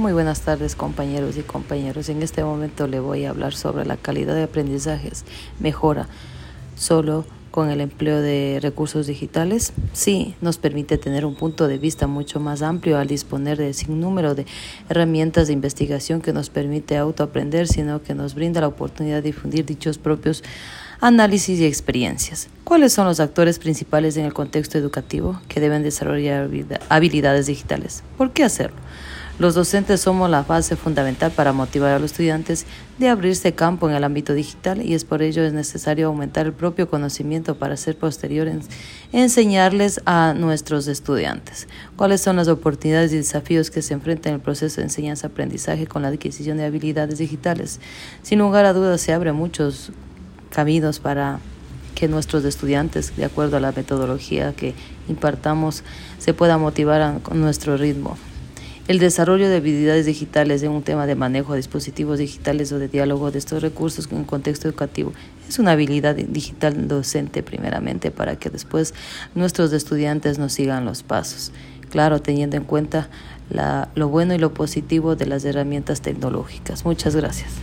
Muy buenas tardes compañeros y compañeros. En este momento le voy a hablar sobre la calidad de aprendizajes. Mejora solo con el empleo de recursos digitales. Sí, nos permite tener un punto de vista mucho más amplio al disponer de sin número de herramientas de investigación que nos permite autoaprender, sino que nos brinda la oportunidad de difundir dichos propios análisis y experiencias. ¿Cuáles son los actores principales en el contexto educativo que deben desarrollar habilidades digitales? ¿Por qué hacerlo? Los docentes somos la base fundamental para motivar a los estudiantes de abrirse campo en el ámbito digital y es por ello es necesario aumentar el propio conocimiento para ser posterior en enseñarles a nuestros estudiantes. ¿Cuáles son las oportunidades y desafíos que se enfrentan en el proceso de enseñanza-aprendizaje con la adquisición de habilidades digitales? Sin lugar a dudas se abren muchos caminos para que nuestros estudiantes, de acuerdo a la metodología que impartamos, se puedan motivar con nuestro ritmo. El desarrollo de habilidades digitales en un tema de manejo de dispositivos digitales o de diálogo de estos recursos en contexto educativo es una habilidad digital docente primeramente para que después nuestros estudiantes nos sigan los pasos. Claro, teniendo en cuenta la, lo bueno y lo positivo de las herramientas tecnológicas. Muchas gracias.